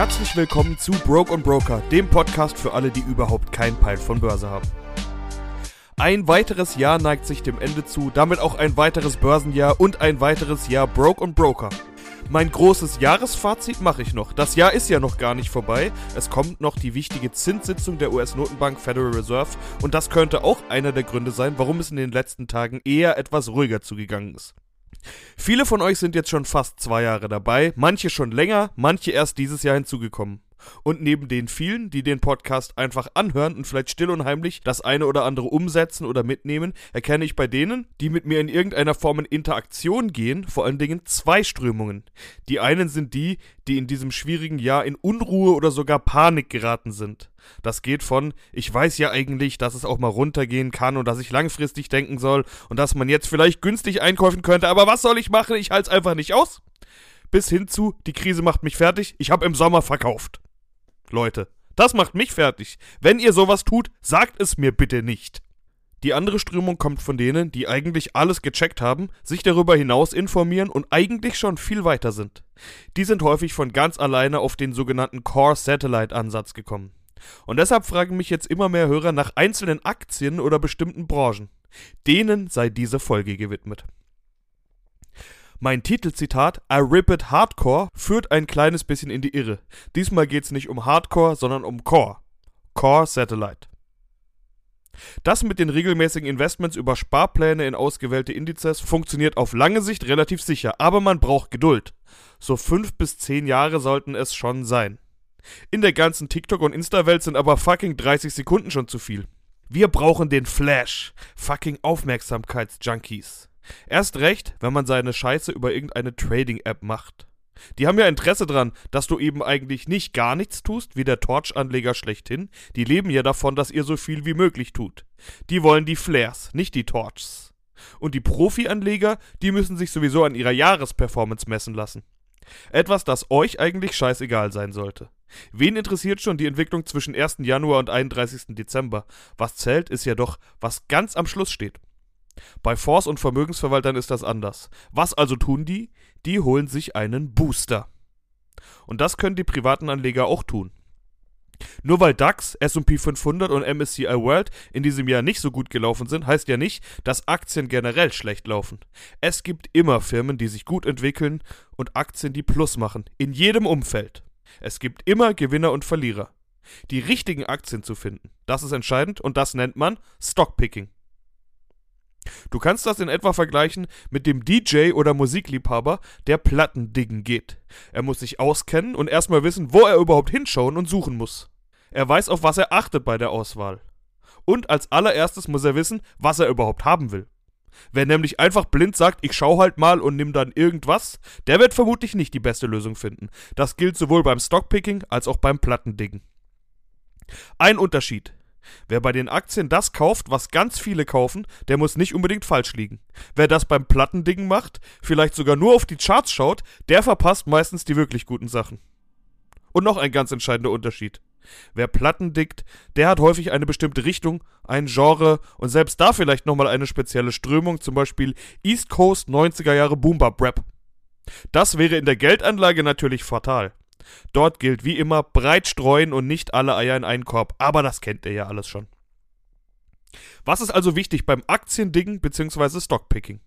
Herzlich willkommen zu Broke und Broker, dem Podcast für alle, die überhaupt keinen Peil von Börse haben. Ein weiteres Jahr neigt sich dem Ende zu, damit auch ein weiteres Börsenjahr und ein weiteres Jahr Broke und Broker. Mein großes Jahresfazit mache ich noch. Das Jahr ist ja noch gar nicht vorbei. Es kommt noch die wichtige Zinssitzung der US-Notenbank Federal Reserve und das könnte auch einer der Gründe sein, warum es in den letzten Tagen eher etwas ruhiger zugegangen ist. Viele von euch sind jetzt schon fast zwei Jahre dabei, manche schon länger, manche erst dieses Jahr hinzugekommen. Und neben den vielen, die den Podcast einfach anhören und vielleicht still und heimlich das eine oder andere umsetzen oder mitnehmen, erkenne ich bei denen, die mit mir in irgendeiner Form in Interaktion gehen, vor allen Dingen zwei Strömungen. Die einen sind die, die in diesem schwierigen Jahr in Unruhe oder sogar Panik geraten sind. Das geht von, ich weiß ja eigentlich, dass es auch mal runtergehen kann und dass ich langfristig denken soll und dass man jetzt vielleicht günstig einkaufen könnte, aber was soll ich machen? Ich halte es einfach nicht aus. Bis hin zu, die Krise macht mich fertig, ich habe im Sommer verkauft. Leute. Das macht mich fertig. Wenn ihr sowas tut, sagt es mir bitte nicht. Die andere Strömung kommt von denen, die eigentlich alles gecheckt haben, sich darüber hinaus informieren und eigentlich schon viel weiter sind. Die sind häufig von ganz alleine auf den sogenannten Core Satellite Ansatz gekommen. Und deshalb fragen mich jetzt immer mehr Hörer nach einzelnen Aktien oder bestimmten Branchen. Denen sei diese Folge gewidmet. Mein Titelzitat I Rip It Hardcore führt ein kleines bisschen in die Irre. Diesmal geht's nicht um Hardcore, sondern um Core. Core Satellite. Das mit den regelmäßigen Investments über Sparpläne in ausgewählte Indizes funktioniert auf lange Sicht relativ sicher, aber man braucht Geduld. So fünf bis zehn Jahre sollten es schon sein. In der ganzen TikTok- und Insta-Welt sind aber fucking 30 Sekunden schon zu viel. Wir brauchen den Flash. Fucking Aufmerksamkeitsjunkies. Erst recht, wenn man seine Scheiße über irgendeine Trading-App macht. Die haben ja Interesse dran, dass du eben eigentlich nicht gar nichts tust, wie der Torch-Anleger schlechthin. Die leben ja davon, dass ihr so viel wie möglich tut. Die wollen die Flares, nicht die Torchs. Und die Profi-Anleger, die müssen sich sowieso an ihrer Jahresperformance messen lassen. Etwas, das euch eigentlich scheißegal sein sollte. Wen interessiert schon die Entwicklung zwischen 1. Januar und 31. Dezember? Was zählt, ist ja doch, was ganz am Schluss steht. Bei Fonds und Vermögensverwaltern ist das anders. Was also tun die? Die holen sich einen Booster. Und das können die privaten Anleger auch tun. Nur weil DAX, SP 500 und MSCI World in diesem Jahr nicht so gut gelaufen sind, heißt ja nicht, dass Aktien generell schlecht laufen. Es gibt immer Firmen, die sich gut entwickeln und Aktien, die Plus machen. In jedem Umfeld. Es gibt immer Gewinner und Verlierer. Die richtigen Aktien zu finden, das ist entscheidend und das nennt man Stockpicking. Du kannst das in etwa vergleichen mit dem DJ oder Musikliebhaber, der Plattendiggen geht. Er muss sich auskennen und erstmal wissen, wo er überhaupt hinschauen und suchen muss. Er weiß, auf was er achtet bei der Auswahl. Und als allererstes muss er wissen, was er überhaupt haben will. Wer nämlich einfach blind sagt, ich schau halt mal und nimm dann irgendwas, der wird vermutlich nicht die beste Lösung finden. Das gilt sowohl beim Stockpicking als auch beim Plattendiggen. Ein Unterschied. Wer bei den Aktien das kauft, was ganz viele kaufen, der muss nicht unbedingt falsch liegen. Wer das beim Plattending macht, vielleicht sogar nur auf die Charts schaut, der verpasst meistens die wirklich guten Sachen. Und noch ein ganz entscheidender Unterschied. Wer Platten dickt, der hat häufig eine bestimmte Richtung, ein Genre und selbst da vielleicht nochmal eine spezielle Strömung, zum Beispiel East Coast 90er Jahre Boombap Rap. Das wäre in der Geldanlage natürlich fatal. Dort gilt wie immer breit streuen und nicht alle Eier in einen Korb, aber das kennt ihr ja alles schon. Was ist also wichtig beim Aktiendingen bzw. Stockpicking?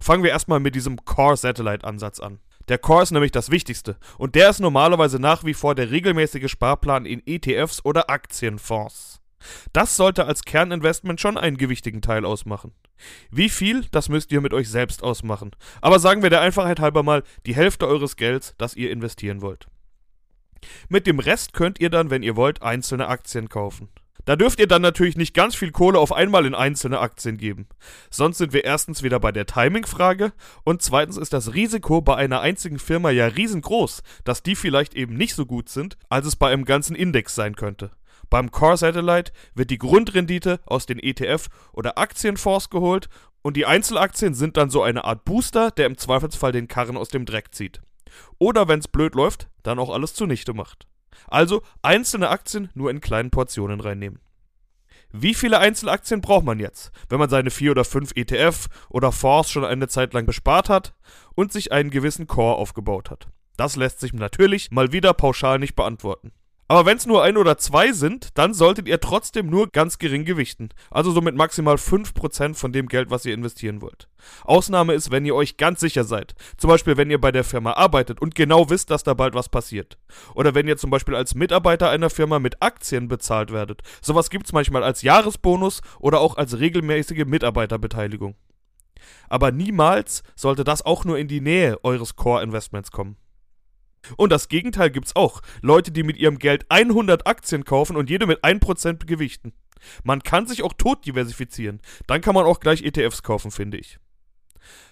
Fangen wir erstmal mit diesem Core Satellite Ansatz an. Der Core ist nämlich das Wichtigste und der ist normalerweise nach wie vor der regelmäßige Sparplan in ETFs oder Aktienfonds. Das sollte als Kerninvestment schon einen gewichtigen Teil ausmachen. Wie viel, das müsst ihr mit euch selbst ausmachen. Aber sagen wir der Einfachheit halber mal die Hälfte eures Gelds, das ihr investieren wollt. Mit dem Rest könnt ihr dann, wenn ihr wollt, einzelne Aktien kaufen. Da dürft ihr dann natürlich nicht ganz viel Kohle auf einmal in einzelne Aktien geben. Sonst sind wir erstens wieder bei der Timing-Frage und zweitens ist das Risiko bei einer einzigen Firma ja riesengroß, dass die vielleicht eben nicht so gut sind, als es bei einem ganzen Index sein könnte. Beim Core Satellite wird die Grundrendite aus den ETF oder Aktienfonds geholt und die Einzelaktien sind dann so eine Art Booster, der im Zweifelsfall den Karren aus dem Dreck zieht. Oder wenn es blöd läuft, dann auch alles zunichte macht. Also einzelne Aktien nur in kleinen Portionen reinnehmen. Wie viele Einzelaktien braucht man jetzt, wenn man seine vier oder fünf ETF oder Fonds schon eine Zeit lang bespart hat und sich einen gewissen Core aufgebaut hat? Das lässt sich natürlich mal wieder pauschal nicht beantworten. Aber wenn es nur ein oder zwei sind, dann solltet ihr trotzdem nur ganz gering gewichten. Also so mit maximal 5% von dem Geld, was ihr investieren wollt. Ausnahme ist, wenn ihr euch ganz sicher seid. Zum Beispiel, wenn ihr bei der Firma arbeitet und genau wisst, dass da bald was passiert. Oder wenn ihr zum Beispiel als Mitarbeiter einer Firma mit Aktien bezahlt werdet. Sowas gibt es manchmal als Jahresbonus oder auch als regelmäßige Mitarbeiterbeteiligung. Aber niemals sollte das auch nur in die Nähe eures Core-Investments kommen. Und das Gegenteil gibt's auch. Leute, die mit ihrem Geld 100 Aktien kaufen und jede mit 1% gewichten. Man kann sich auch tot diversifizieren. Dann kann man auch gleich ETFs kaufen, finde ich.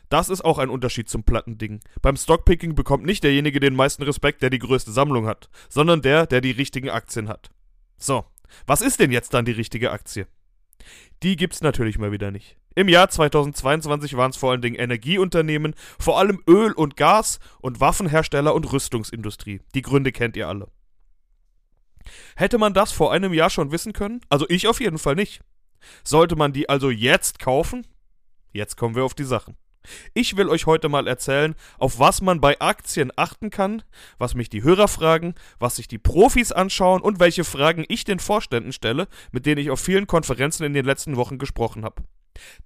Das ist auch ein Unterschied zum Plattending. Beim Stockpicking bekommt nicht derjenige den meisten Respekt, der die größte Sammlung hat, sondern der, der die richtigen Aktien hat. So, was ist denn jetzt dann die richtige Aktie? Die gibt's natürlich mal wieder nicht. Im Jahr 2022 waren es vor allen Dingen Energieunternehmen, vor allem Öl und Gas und Waffenhersteller und Rüstungsindustrie. Die Gründe kennt ihr alle. Hätte man das vor einem Jahr schon wissen können? Also ich auf jeden Fall nicht. Sollte man die also jetzt kaufen? Jetzt kommen wir auf die Sachen. Ich will euch heute mal erzählen, auf was man bei Aktien achten kann, was mich die Hörer fragen, was sich die Profis anschauen und welche Fragen ich den Vorständen stelle, mit denen ich auf vielen Konferenzen in den letzten Wochen gesprochen habe.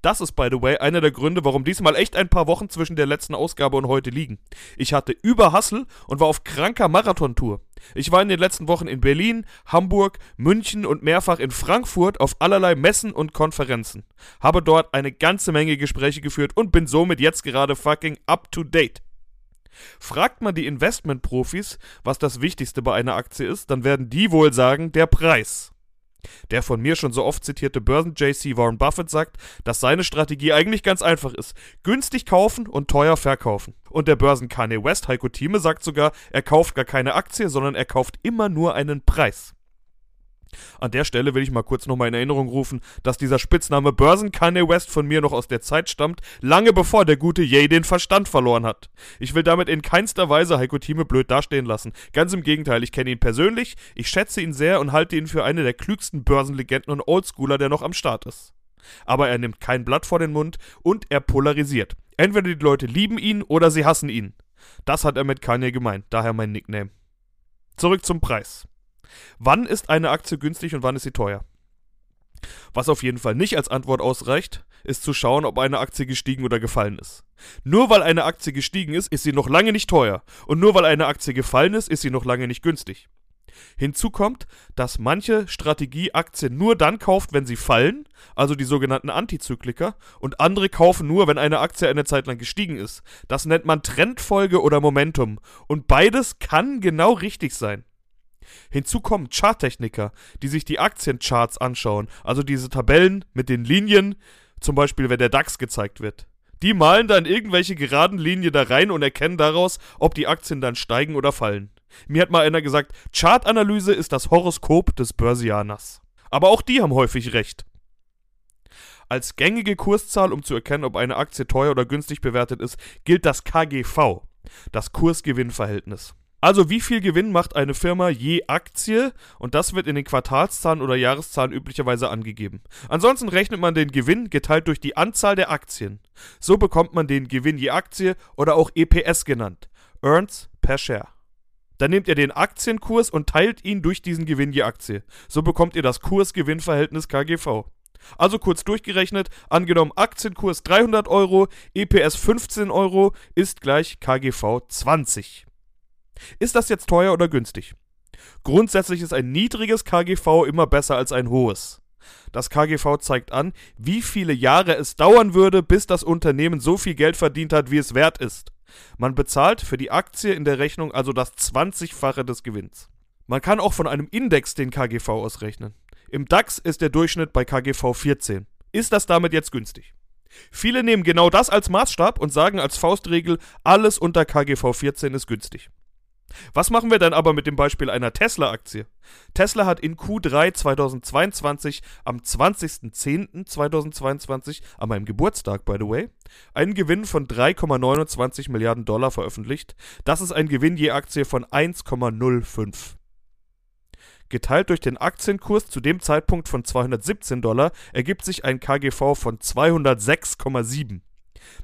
Das ist, by the way, einer der Gründe, warum diesmal echt ein paar Wochen zwischen der letzten Ausgabe und heute liegen. Ich hatte Überhassel und war auf kranker Marathontour. Ich war in den letzten Wochen in Berlin, Hamburg, München und mehrfach in Frankfurt auf allerlei Messen und Konferenzen. Habe dort eine ganze Menge Gespräche geführt und bin somit jetzt gerade fucking up to date. Fragt man die Investmentprofis, was das Wichtigste bei einer Aktie ist, dann werden die wohl sagen, der Preis. Der von mir schon so oft zitierte Börsen-JC Warren Buffett sagt, dass seine Strategie eigentlich ganz einfach ist. Günstig kaufen und teuer verkaufen. Und der Börsen Kanye West, Heiko Thieme, sagt sogar, er kauft gar keine Aktie, sondern er kauft immer nur einen Preis. An der Stelle will ich mal kurz nochmal in Erinnerung rufen, dass dieser Spitzname Börsen Kanye West von mir noch aus der Zeit stammt, lange bevor der gute Ye den Verstand verloren hat. Ich will damit in keinster Weise Heiko Thieme blöd dastehen lassen. Ganz im Gegenteil, ich kenne ihn persönlich, ich schätze ihn sehr und halte ihn für eine der klügsten Börsenlegenden und Oldschooler, der noch am Start ist. Aber er nimmt kein Blatt vor den Mund und er polarisiert. Entweder die Leute lieben ihn oder sie hassen ihn. Das hat er mit Kanye gemeint, daher mein Nickname. Zurück zum Preis. Wann ist eine Aktie günstig und wann ist sie teuer? Was auf jeden Fall nicht als Antwort ausreicht, ist zu schauen, ob eine Aktie gestiegen oder gefallen ist. Nur weil eine Aktie gestiegen ist, ist sie noch lange nicht teuer. Und nur weil eine Aktie gefallen ist, ist sie noch lange nicht günstig. Hinzu kommt, dass manche Strategieaktien nur dann kauft, wenn sie fallen, also die sogenannten Antizykliker, und andere kaufen nur, wenn eine Aktie eine Zeit lang gestiegen ist. Das nennt man Trendfolge oder Momentum. Und beides kann genau richtig sein. Hinzu kommen Charttechniker, die sich die Aktiencharts anschauen, also diese Tabellen mit den Linien, zum Beispiel wenn der DAX gezeigt wird. Die malen dann irgendwelche geraden Linien da rein und erkennen daraus, ob die Aktien dann steigen oder fallen. Mir hat mal einer gesagt, Chartanalyse ist das Horoskop des Börsianers. Aber auch die haben häufig recht. Als gängige Kurszahl, um zu erkennen, ob eine Aktie teuer oder günstig bewertet ist, gilt das KGV, das Kursgewinnverhältnis. Also wie viel Gewinn macht eine Firma je Aktie und das wird in den Quartalszahlen oder Jahreszahlen üblicherweise angegeben. Ansonsten rechnet man den Gewinn geteilt durch die Anzahl der Aktien. So bekommt man den Gewinn je Aktie oder auch EPS genannt. Earns per Share. Dann nehmt ihr den Aktienkurs und teilt ihn durch diesen Gewinn je Aktie. So bekommt ihr das Kurs-Gewinn-Verhältnis KGV. Also kurz durchgerechnet, angenommen Aktienkurs 300 Euro, EPS 15 Euro ist gleich KGV 20. Ist das jetzt teuer oder günstig? Grundsätzlich ist ein niedriges KGV immer besser als ein hohes. Das KGV zeigt an, wie viele Jahre es dauern würde, bis das Unternehmen so viel Geld verdient hat, wie es wert ist. Man bezahlt für die Aktie in der Rechnung also das 20-fache des Gewinns. Man kann auch von einem Index den KGV ausrechnen. Im DAX ist der Durchschnitt bei KGV 14. Ist das damit jetzt günstig? Viele nehmen genau das als Maßstab und sagen als Faustregel, alles unter KGV 14 ist günstig. Was machen wir dann aber mit dem Beispiel einer Tesla-Aktie? Tesla hat in Q3 2022 am 20.10.2022, an meinem Geburtstag by the way, einen Gewinn von 3,29 Milliarden Dollar veröffentlicht. Das ist ein Gewinn je Aktie von 1,05. Geteilt durch den Aktienkurs zu dem Zeitpunkt von 217 Dollar ergibt sich ein KGV von 206,7.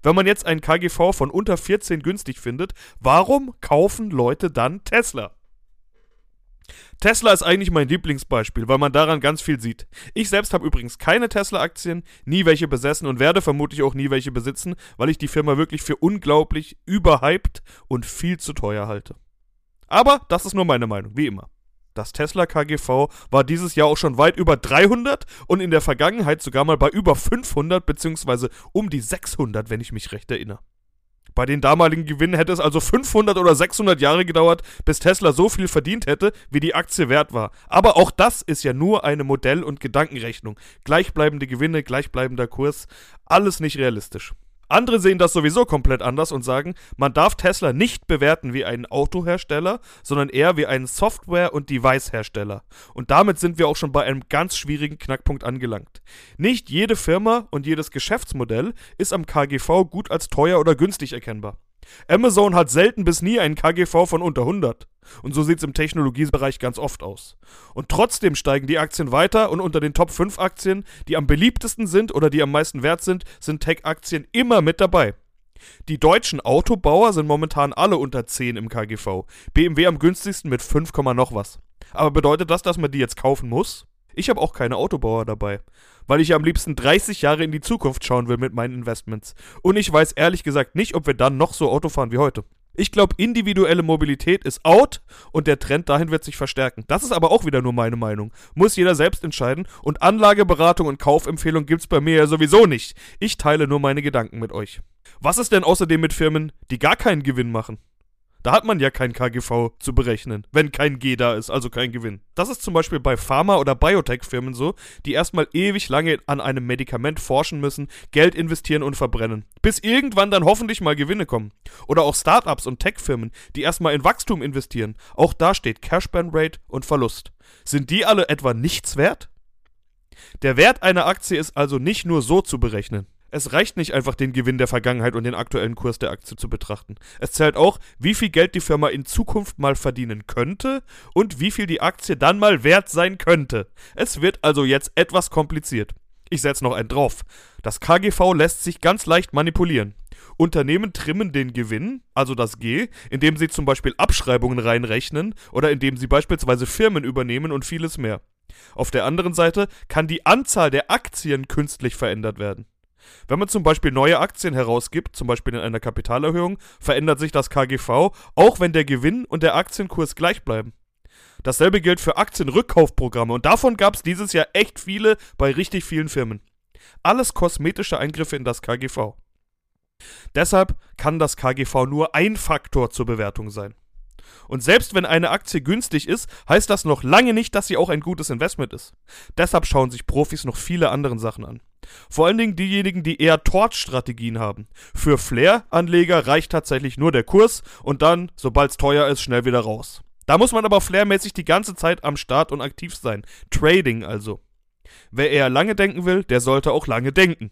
Wenn man jetzt einen KGV von unter 14 günstig findet, warum kaufen Leute dann Tesla? Tesla ist eigentlich mein Lieblingsbeispiel, weil man daran ganz viel sieht. Ich selbst habe übrigens keine Tesla-Aktien, nie welche besessen und werde vermutlich auch nie welche besitzen, weil ich die Firma wirklich für unglaublich überhyped und viel zu teuer halte. Aber das ist nur meine Meinung, wie immer. Das Tesla KGV war dieses Jahr auch schon weit über 300 und in der Vergangenheit sogar mal bei über 500 bzw. um die 600, wenn ich mich recht erinnere. Bei den damaligen Gewinnen hätte es also 500 oder 600 Jahre gedauert, bis Tesla so viel verdient hätte, wie die Aktie wert war. Aber auch das ist ja nur eine Modell- und Gedankenrechnung. Gleichbleibende Gewinne, gleichbleibender Kurs, alles nicht realistisch. Andere sehen das sowieso komplett anders und sagen, man darf Tesla nicht bewerten wie einen Autohersteller, sondern eher wie einen Software- und Device-Hersteller. Und damit sind wir auch schon bei einem ganz schwierigen Knackpunkt angelangt. Nicht jede Firma und jedes Geschäftsmodell ist am KGV gut als teuer oder günstig erkennbar. Amazon hat selten bis nie einen KGV von unter 100. Und so sieht es im Technologiebereich ganz oft aus. Und trotzdem steigen die Aktien weiter und unter den Top 5 Aktien, die am beliebtesten sind oder die am meisten wert sind, sind Tech-Aktien immer mit dabei. Die deutschen Autobauer sind momentan alle unter 10 im KGV. BMW am günstigsten mit 5, noch was. Aber bedeutet das, dass man die jetzt kaufen muss? Ich habe auch keine Autobauer dabei, weil ich am liebsten 30 Jahre in die Zukunft schauen will mit meinen Investments. Und ich weiß ehrlich gesagt nicht, ob wir dann noch so Auto fahren wie heute. Ich glaube, individuelle Mobilität ist out und der Trend dahin wird sich verstärken. Das ist aber auch wieder nur meine Meinung. Muss jeder selbst entscheiden und Anlageberatung und Kaufempfehlung gibt's bei mir ja sowieso nicht. Ich teile nur meine Gedanken mit euch. Was ist denn außerdem mit Firmen, die gar keinen Gewinn machen? Da hat man ja kein KGV zu berechnen, wenn kein G da ist, also kein Gewinn. Das ist zum Beispiel bei Pharma- oder Biotech-Firmen so, die erstmal ewig lange an einem Medikament forschen müssen, Geld investieren und verbrennen. Bis irgendwann dann hoffentlich mal Gewinne kommen. Oder auch Startups und Tech-Firmen, die erstmal in Wachstum investieren. Auch da steht Cash-Burn-Rate und Verlust. Sind die alle etwa nichts wert? Der Wert einer Aktie ist also nicht nur so zu berechnen. Es reicht nicht einfach, den Gewinn der Vergangenheit und den aktuellen Kurs der Aktie zu betrachten. Es zählt auch, wie viel Geld die Firma in Zukunft mal verdienen könnte und wie viel die Aktie dann mal wert sein könnte. Es wird also jetzt etwas kompliziert. Ich setze noch einen drauf. Das KGV lässt sich ganz leicht manipulieren. Unternehmen trimmen den Gewinn, also das G, indem sie zum Beispiel Abschreibungen reinrechnen oder indem sie beispielsweise Firmen übernehmen und vieles mehr. Auf der anderen Seite kann die Anzahl der Aktien künstlich verändert werden. Wenn man zum Beispiel neue Aktien herausgibt, zum Beispiel in einer Kapitalerhöhung, verändert sich das KGV, auch wenn der Gewinn und der Aktienkurs gleich bleiben. Dasselbe gilt für Aktienrückkaufprogramme und davon gab es dieses Jahr echt viele bei richtig vielen Firmen. Alles kosmetische Eingriffe in das KGV. Deshalb kann das KGV nur ein Faktor zur Bewertung sein. Und selbst wenn eine Aktie günstig ist, heißt das noch lange nicht, dass sie auch ein gutes Investment ist. Deshalb schauen sich Profis noch viele andere Sachen an. Vor allen Dingen diejenigen, die eher Tort-Strategien haben. Für Flair-Anleger reicht tatsächlich nur der Kurs und dann, sobald es teuer ist, schnell wieder raus. Da muss man aber flairmäßig die ganze Zeit am Start und aktiv sein. Trading also. Wer eher lange denken will, der sollte auch lange denken.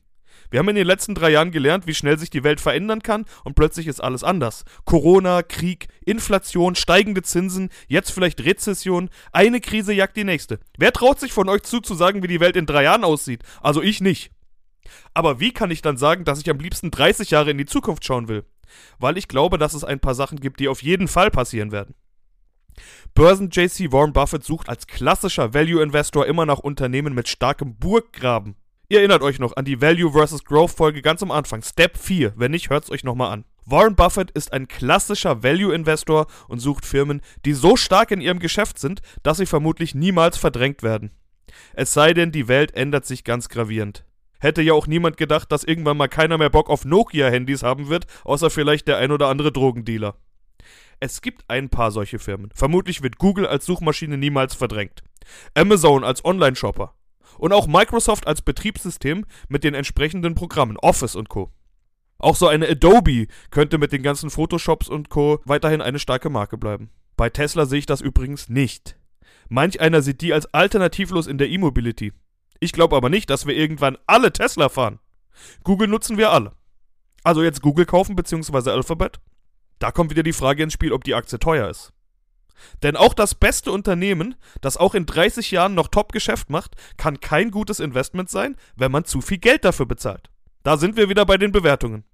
Wir haben in den letzten drei Jahren gelernt, wie schnell sich die Welt verändern kann und plötzlich ist alles anders. Corona, Krieg, Inflation, steigende Zinsen, jetzt vielleicht Rezession. Eine Krise jagt die nächste. Wer traut sich von euch zu, zu sagen, wie die Welt in drei Jahren aussieht? Also ich nicht. Aber wie kann ich dann sagen, dass ich am liebsten 30 Jahre in die Zukunft schauen will? Weil ich glaube, dass es ein paar Sachen gibt, die auf jeden Fall passieren werden. Börsen-JC Warren Buffett sucht als klassischer Value-Investor immer nach Unternehmen mit starkem Burggraben. Ihr erinnert euch noch an die Value vs. Growth Folge ganz am Anfang, Step 4. Wenn nicht, hört's euch nochmal an. Warren Buffett ist ein klassischer Value-Investor und sucht Firmen, die so stark in ihrem Geschäft sind, dass sie vermutlich niemals verdrängt werden. Es sei denn, die Welt ändert sich ganz gravierend. Hätte ja auch niemand gedacht, dass irgendwann mal keiner mehr Bock auf Nokia-Handys haben wird, außer vielleicht der ein oder andere Drogendealer. Es gibt ein paar solche Firmen. Vermutlich wird Google als Suchmaschine niemals verdrängt. Amazon als Online-Shopper und auch Microsoft als Betriebssystem mit den entsprechenden Programmen, Office und Co. Auch so eine Adobe könnte mit den ganzen Photoshops und Co. weiterhin eine starke Marke bleiben. Bei Tesla sehe ich das übrigens nicht. Manch einer sieht die als alternativlos in der E-Mobility. Ich glaube aber nicht, dass wir irgendwann alle Tesla fahren. Google nutzen wir alle. Also jetzt Google kaufen bzw. Alphabet? Da kommt wieder die Frage ins Spiel, ob die Aktie teuer ist. Denn auch das beste Unternehmen, das auch in 30 Jahren noch Top-Geschäft macht, kann kein gutes Investment sein, wenn man zu viel Geld dafür bezahlt. Da sind wir wieder bei den Bewertungen.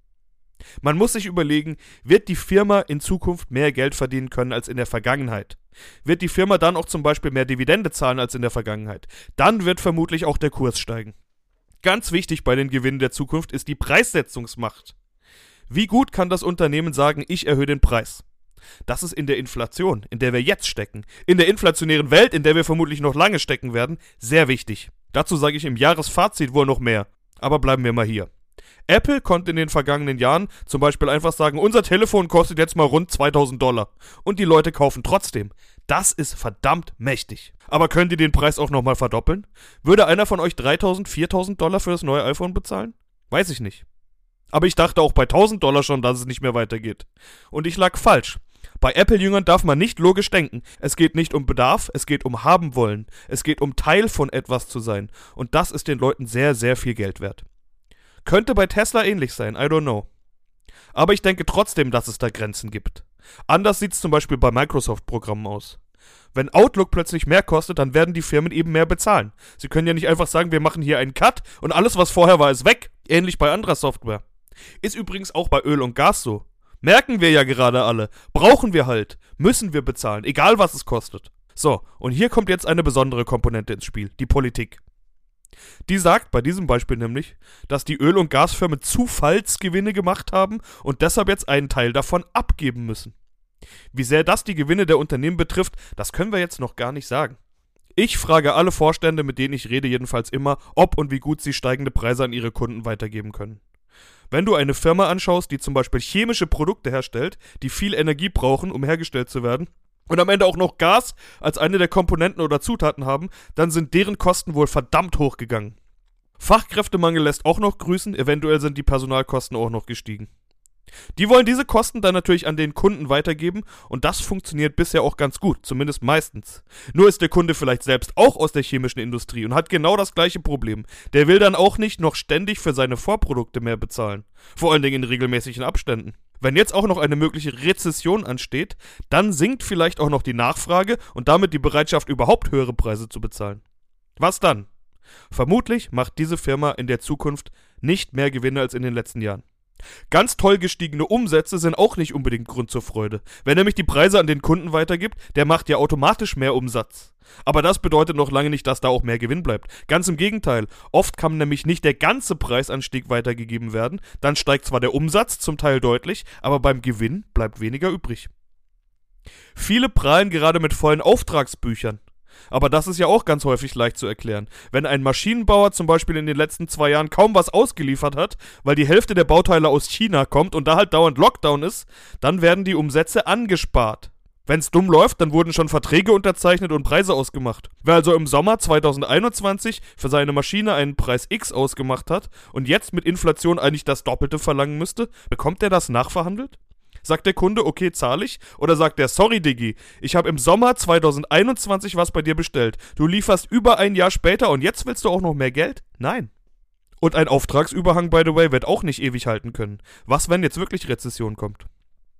Man muss sich überlegen, wird die Firma in Zukunft mehr Geld verdienen können als in der Vergangenheit? Wird die Firma dann auch zum Beispiel mehr Dividende zahlen als in der Vergangenheit? Dann wird vermutlich auch der Kurs steigen. Ganz wichtig bei den Gewinnen der Zukunft ist die Preissetzungsmacht. Wie gut kann das Unternehmen sagen, ich erhöhe den Preis? Das ist in der Inflation, in der wir jetzt stecken, in der inflationären Welt, in der wir vermutlich noch lange stecken werden, sehr wichtig. Dazu sage ich im Jahresfazit wohl noch mehr. Aber bleiben wir mal hier. Apple konnte in den vergangenen Jahren zum Beispiel einfach sagen, unser Telefon kostet jetzt mal rund 2000 Dollar. Und die Leute kaufen trotzdem. Das ist verdammt mächtig. Aber könnt ihr den Preis auch nochmal verdoppeln? Würde einer von euch 3000, 4000 Dollar für das neue iPhone bezahlen? Weiß ich nicht. Aber ich dachte auch bei 1000 Dollar schon, dass es nicht mehr weitergeht. Und ich lag falsch. Bei Apple-Jüngern darf man nicht logisch denken. Es geht nicht um Bedarf, es geht um haben wollen. Es geht um Teil von etwas zu sein. Und das ist den Leuten sehr, sehr viel Geld wert. Könnte bei Tesla ähnlich sein, I don't know. Aber ich denke trotzdem, dass es da Grenzen gibt. Anders sieht es zum Beispiel bei Microsoft-Programmen aus. Wenn Outlook plötzlich mehr kostet, dann werden die Firmen eben mehr bezahlen. Sie können ja nicht einfach sagen, wir machen hier einen Cut und alles, was vorher war, ist weg. Ähnlich bei anderer Software. Ist übrigens auch bei Öl und Gas so. Merken wir ja gerade alle. Brauchen wir halt. Müssen wir bezahlen, egal was es kostet. So, und hier kommt jetzt eine besondere Komponente ins Spiel, die Politik. Die sagt bei diesem Beispiel nämlich, dass die Öl- und Gasfirmen Zufallsgewinne gemacht haben und deshalb jetzt einen Teil davon abgeben müssen. Wie sehr das die Gewinne der Unternehmen betrifft, das können wir jetzt noch gar nicht sagen. Ich frage alle Vorstände, mit denen ich rede, jedenfalls immer, ob und wie gut sie steigende Preise an ihre Kunden weitergeben können. Wenn du eine Firma anschaust, die zum Beispiel chemische Produkte herstellt, die viel Energie brauchen, um hergestellt zu werden, und am Ende auch noch Gas als eine der Komponenten oder Zutaten haben, dann sind deren Kosten wohl verdammt hochgegangen. Fachkräftemangel lässt auch noch grüßen, eventuell sind die Personalkosten auch noch gestiegen. Die wollen diese Kosten dann natürlich an den Kunden weitergeben und das funktioniert bisher auch ganz gut, zumindest meistens. Nur ist der Kunde vielleicht selbst auch aus der chemischen Industrie und hat genau das gleiche Problem. Der will dann auch nicht noch ständig für seine Vorprodukte mehr bezahlen. Vor allen Dingen in regelmäßigen Abständen. Wenn jetzt auch noch eine mögliche Rezession ansteht, dann sinkt vielleicht auch noch die Nachfrage und damit die Bereitschaft, überhaupt höhere Preise zu bezahlen. Was dann? Vermutlich macht diese Firma in der Zukunft nicht mehr Gewinne als in den letzten Jahren. Ganz toll gestiegene Umsätze sind auch nicht unbedingt Grund zur Freude. Wer nämlich die Preise an den Kunden weitergibt, der macht ja automatisch mehr Umsatz. Aber das bedeutet noch lange nicht, dass da auch mehr Gewinn bleibt. Ganz im Gegenteil. Oft kann nämlich nicht der ganze Preisanstieg weitergegeben werden. Dann steigt zwar der Umsatz zum Teil deutlich, aber beim Gewinn bleibt weniger übrig. Viele prahlen gerade mit vollen Auftragsbüchern. Aber das ist ja auch ganz häufig leicht zu erklären. Wenn ein Maschinenbauer zum Beispiel in den letzten zwei Jahren kaum was ausgeliefert hat, weil die Hälfte der Bauteile aus China kommt und da halt dauernd Lockdown ist, dann werden die Umsätze angespart. Wenn es dumm läuft, dann wurden schon Verträge unterzeichnet und Preise ausgemacht. Wer also im Sommer 2021 für seine Maschine einen Preis X ausgemacht hat und jetzt mit Inflation eigentlich das Doppelte verlangen müsste, bekommt er das nachverhandelt? Sagt der Kunde, okay, zahle ich? Oder sagt der, sorry, Diggi, ich habe im Sommer 2021 was bei dir bestellt. Du lieferst über ein Jahr später und jetzt willst du auch noch mehr Geld? Nein. Und ein Auftragsüberhang, by the way, wird auch nicht ewig halten können. Was, wenn jetzt wirklich Rezession kommt?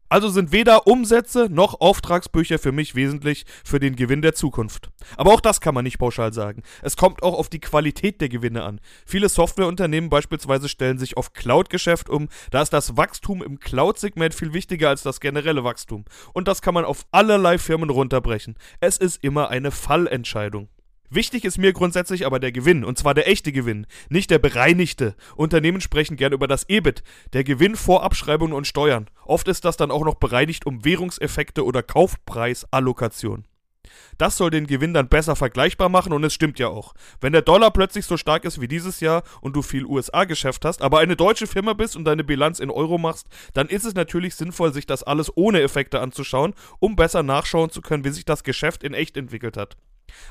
Also sind weder Umsätze noch Auftragsbücher für mich wesentlich für den Gewinn der Zukunft. Aber auch das kann man nicht pauschal sagen. Es kommt auch auf die Qualität der Gewinne an. Viele Softwareunternehmen beispielsweise stellen sich auf Cloud-Geschäft um. Da ist das Wachstum im Cloud-Segment viel wichtiger als das generelle Wachstum. Und das kann man auf allerlei Firmen runterbrechen. Es ist immer eine Fallentscheidung. Wichtig ist mir grundsätzlich aber der Gewinn, und zwar der echte Gewinn, nicht der bereinigte. Unternehmen sprechen gern über das EBIT, der Gewinn vor Abschreibungen und Steuern. Oft ist das dann auch noch bereinigt um Währungseffekte oder Kaufpreisallokation. Das soll den Gewinn dann besser vergleichbar machen und es stimmt ja auch. Wenn der Dollar plötzlich so stark ist wie dieses Jahr und du viel USA-Geschäft hast, aber eine deutsche Firma bist und deine Bilanz in Euro machst, dann ist es natürlich sinnvoll, sich das alles ohne Effekte anzuschauen, um besser nachschauen zu können, wie sich das Geschäft in echt entwickelt hat.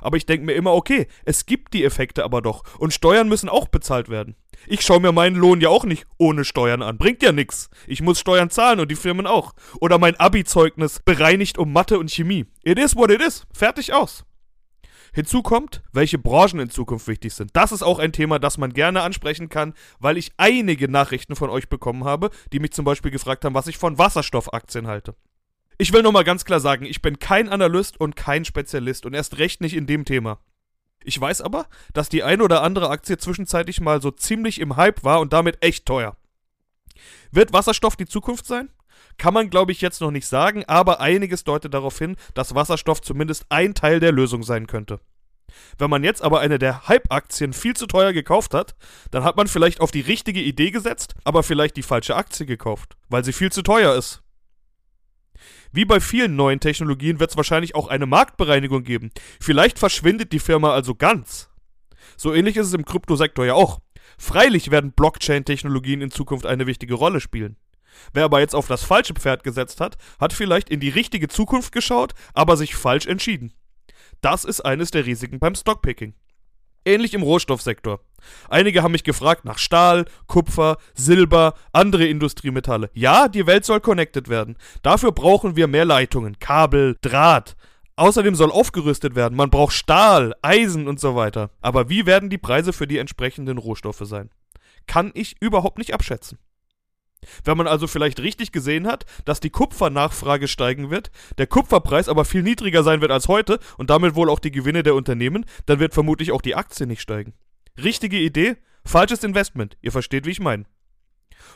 Aber ich denke mir immer, okay, es gibt die Effekte aber doch. Und Steuern müssen auch bezahlt werden. Ich schaue mir meinen Lohn ja auch nicht ohne Steuern an. Bringt ja nix. Ich muss Steuern zahlen und die Firmen auch. Oder mein Abi-Zeugnis bereinigt um Mathe und Chemie. It is what it is. Fertig aus. Hinzu kommt, welche Branchen in Zukunft wichtig sind. Das ist auch ein Thema, das man gerne ansprechen kann, weil ich einige Nachrichten von euch bekommen habe, die mich zum Beispiel gefragt haben, was ich von Wasserstoffaktien halte. Ich will nochmal ganz klar sagen, ich bin kein Analyst und kein Spezialist und erst recht nicht in dem Thema. Ich weiß aber, dass die eine oder andere Aktie zwischenzeitlich mal so ziemlich im Hype war und damit echt teuer. Wird Wasserstoff die Zukunft sein? Kann man, glaube ich, jetzt noch nicht sagen, aber einiges deutet darauf hin, dass Wasserstoff zumindest ein Teil der Lösung sein könnte. Wenn man jetzt aber eine der Hype-Aktien viel zu teuer gekauft hat, dann hat man vielleicht auf die richtige Idee gesetzt, aber vielleicht die falsche Aktie gekauft, weil sie viel zu teuer ist. Wie bei vielen neuen Technologien wird es wahrscheinlich auch eine Marktbereinigung geben. Vielleicht verschwindet die Firma also ganz. So ähnlich ist es im Kryptosektor ja auch. Freilich werden Blockchain-Technologien in Zukunft eine wichtige Rolle spielen. Wer aber jetzt auf das falsche Pferd gesetzt hat, hat vielleicht in die richtige Zukunft geschaut, aber sich falsch entschieden. Das ist eines der Risiken beim Stockpicking. Ähnlich im Rohstoffsektor. Einige haben mich gefragt nach Stahl, Kupfer, Silber, andere Industriemetalle. Ja, die Welt soll connected werden. Dafür brauchen wir mehr Leitungen, Kabel, Draht. Außerdem soll aufgerüstet werden. Man braucht Stahl, Eisen und so weiter. Aber wie werden die Preise für die entsprechenden Rohstoffe sein? Kann ich überhaupt nicht abschätzen. Wenn man also vielleicht richtig gesehen hat, dass die Kupfernachfrage steigen wird, der Kupferpreis aber viel niedriger sein wird als heute und damit wohl auch die Gewinne der Unternehmen, dann wird vermutlich auch die Aktie nicht steigen. Richtige Idee, falsches Investment. Ihr versteht, wie ich meine.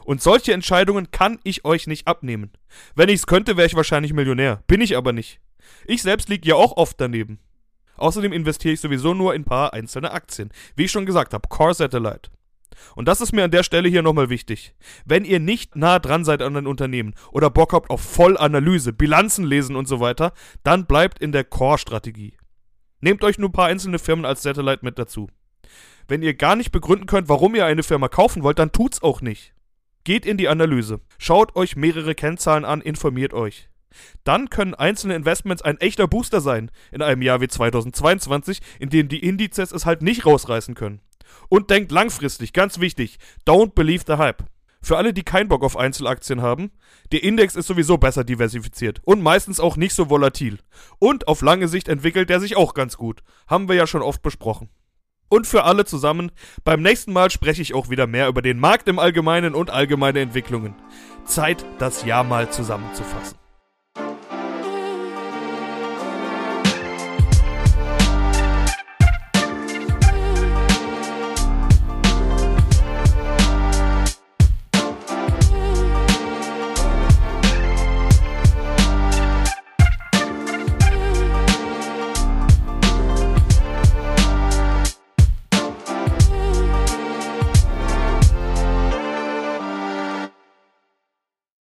Und solche Entscheidungen kann ich euch nicht abnehmen. Wenn ich's könnte, wäre ich wahrscheinlich Millionär. Bin ich aber nicht. Ich selbst liege ja auch oft daneben. Außerdem investiere ich sowieso nur in ein paar einzelne Aktien. Wie ich schon gesagt habe, Core Satellite. Und das ist mir an der Stelle hier nochmal wichtig. Wenn ihr nicht nah dran seid an den Unternehmen oder Bock habt auf Vollanalyse, Bilanzen lesen und so weiter, dann bleibt in der Core-Strategie. Nehmt euch nur ein paar einzelne Firmen als Satellite mit dazu. Wenn ihr gar nicht begründen könnt, warum ihr eine Firma kaufen wollt, dann tut's auch nicht. Geht in die Analyse, schaut euch mehrere Kennzahlen an, informiert euch. Dann können einzelne Investments ein echter Booster sein in einem Jahr wie 2022, in dem die Indizes es halt nicht rausreißen können. Und denkt langfristig, ganz wichtig, don't believe the hype. Für alle, die keinen Bock auf Einzelaktien haben, der Index ist sowieso besser diversifiziert und meistens auch nicht so volatil. Und auf lange Sicht entwickelt er sich auch ganz gut. Haben wir ja schon oft besprochen. Und für alle zusammen, beim nächsten Mal spreche ich auch wieder mehr über den Markt im Allgemeinen und allgemeine Entwicklungen. Zeit, das Jahr mal zusammenzufassen.